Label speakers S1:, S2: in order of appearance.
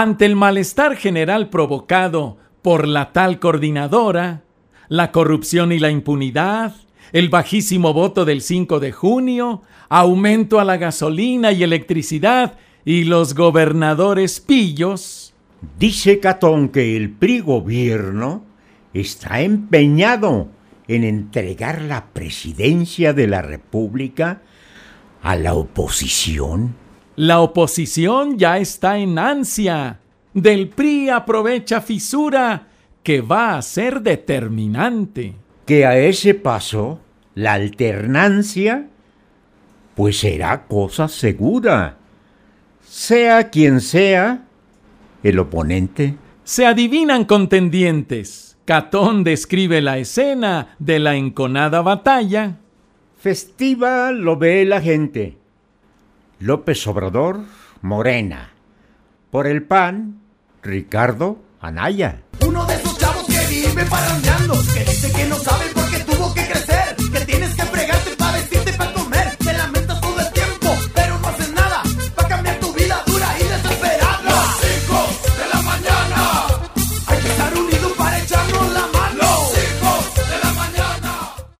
S1: Ante el malestar general provocado por la tal coordinadora, la corrupción y la impunidad, el bajísimo voto del 5 de junio, aumento a la gasolina y electricidad y los gobernadores pillos.
S2: Dice Catón que el PRI gobierno está empeñado en entregar la presidencia de la República a la oposición.
S1: La oposición ya está en ansia. Del PRI aprovecha fisura que va a ser determinante.
S2: Que a ese paso, la alternancia, pues será cosa segura. Sea quien sea el oponente.
S1: Se adivinan contendientes. Catón describe la escena de la enconada batalla.
S2: Festiva lo ve la gente. López Obrador, Morena. Por el PAN, Ricardo Anaya.
S3: Uno de esos chavos que vive parrandeando, que dice que no sabe